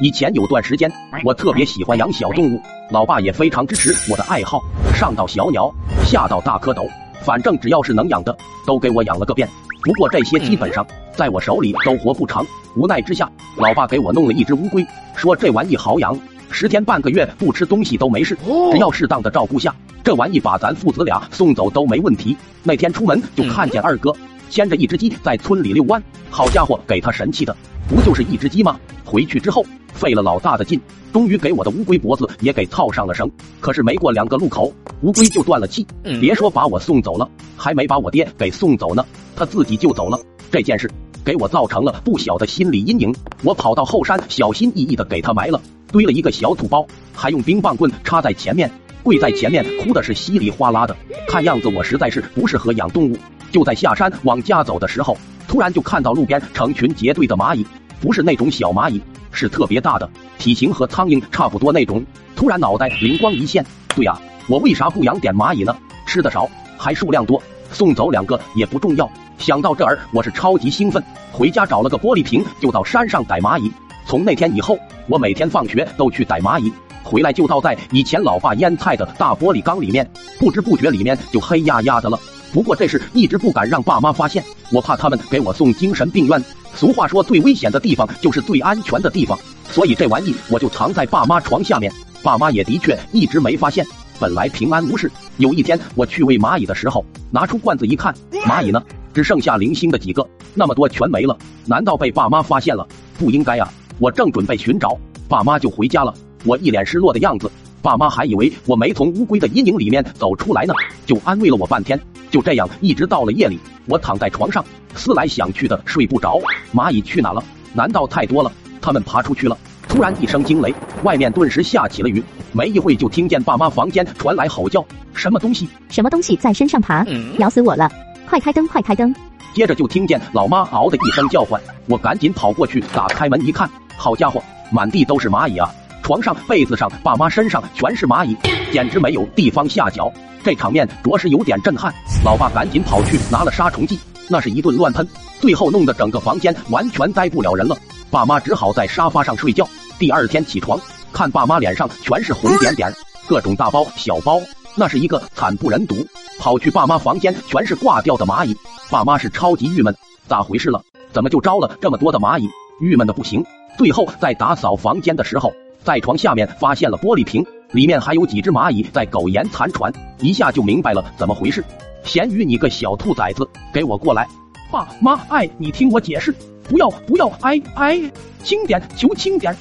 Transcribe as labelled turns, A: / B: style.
A: 以前有段时间，我特别喜欢养小动物，老爸也非常支持我的爱好，上到小鸟，下到大蝌蚪，反正只要是能养的，都给我养了个遍。不过这些基本上在我手里都活不长，无奈之下，老爸给我弄了一只乌龟，说这玩意好养，十天半个月不吃东西都没事，只要适当的照顾下，这玩意把咱父子俩送走都没问题。那天出门就看见二哥牵着一只鸡在村里遛弯，好家伙，给他神气的，不就是一只鸡吗？回去之后。费了老大的劲，终于给我的乌龟脖子也给套上了绳。可是没过两个路口，乌龟就断了气。别说把我送走了，还没把我爹给送走呢，他自己就走了。这件事给我造成了不小的心理阴影。我跑到后山，小心翼翼的给他埋了，堆了一个小土包，还用冰棒棍插在前面，跪在前面哭的是稀里哗啦的。看样子我实在是不适合养动物。就在下山往家走的时候，突然就看到路边成群结队的蚂蚁，不是那种小蚂蚁。是特别大的，体型和苍蝇差不多那种。突然脑袋灵光一现，对呀，我为啥不养点蚂蚁呢？吃的少，还数量多，送走两个也不重要。想到这儿，我是超级兴奋，回家找了个玻璃瓶，就到山上逮蚂蚁。从那天以后，我每天放学都去逮蚂蚁，回来就倒在以前老爸腌菜的大玻璃缸里面，不知不觉里面就黑压压的了。不过这事一直不敢让爸妈发现，我怕他们给我送精神病院。俗话说，最危险的地方就是最安全的地方，所以这玩意我就藏在爸妈床下面。爸妈也的确一直没发现，本来平安无事。有一天我去喂蚂蚁的时候，拿出罐子一看，蚂蚁呢，只剩下零星的几个，那么多全没了。难道被爸妈发现了？不应该啊！我正准备寻找，爸妈就回家了。我一脸失落的样子，爸妈还以为我没从乌龟的阴影里面走出来呢，就安慰了我半天。就这样，一直到了夜里，我躺在床上。思来想去的睡不着，蚂蚁去哪了？难道太多了？他们爬出去了？突然一声惊雷，外面顿时下起了雨。没一会就听见爸妈房间传来吼叫：“什么东西？
B: 什么东西在身上爬？咬死我了！快开灯，快开灯！”
A: 接着就听见老妈嗷的一声叫唤，我赶紧跑过去打开门一看，好家伙，满地都是蚂蚁啊！床上、被子上、爸妈身上全是蚂蚁，简直没有地方下脚。这场面着实有点震撼。老爸赶紧跑去拿了杀虫剂。那是一顿乱喷，最后弄得整个房间完全待不了人了。爸妈只好在沙发上睡觉。第二天起床，看爸妈脸上全是红点点，各种大包小包，那是一个惨不忍睹。跑去爸妈房间，全是挂掉的蚂蚁。爸妈是超级郁闷，咋回事了？怎么就招了这么多的蚂蚁？郁闷的不行。最后在打扫房间的时候，在床下面发现了玻璃瓶，里面还有几只蚂蚁在苟延残喘，一下就明白了怎么回事。咸鱼，你个小兔崽子，给我过来！爸妈，哎，你听我解释，不要不要，哎哎，轻点，求轻点。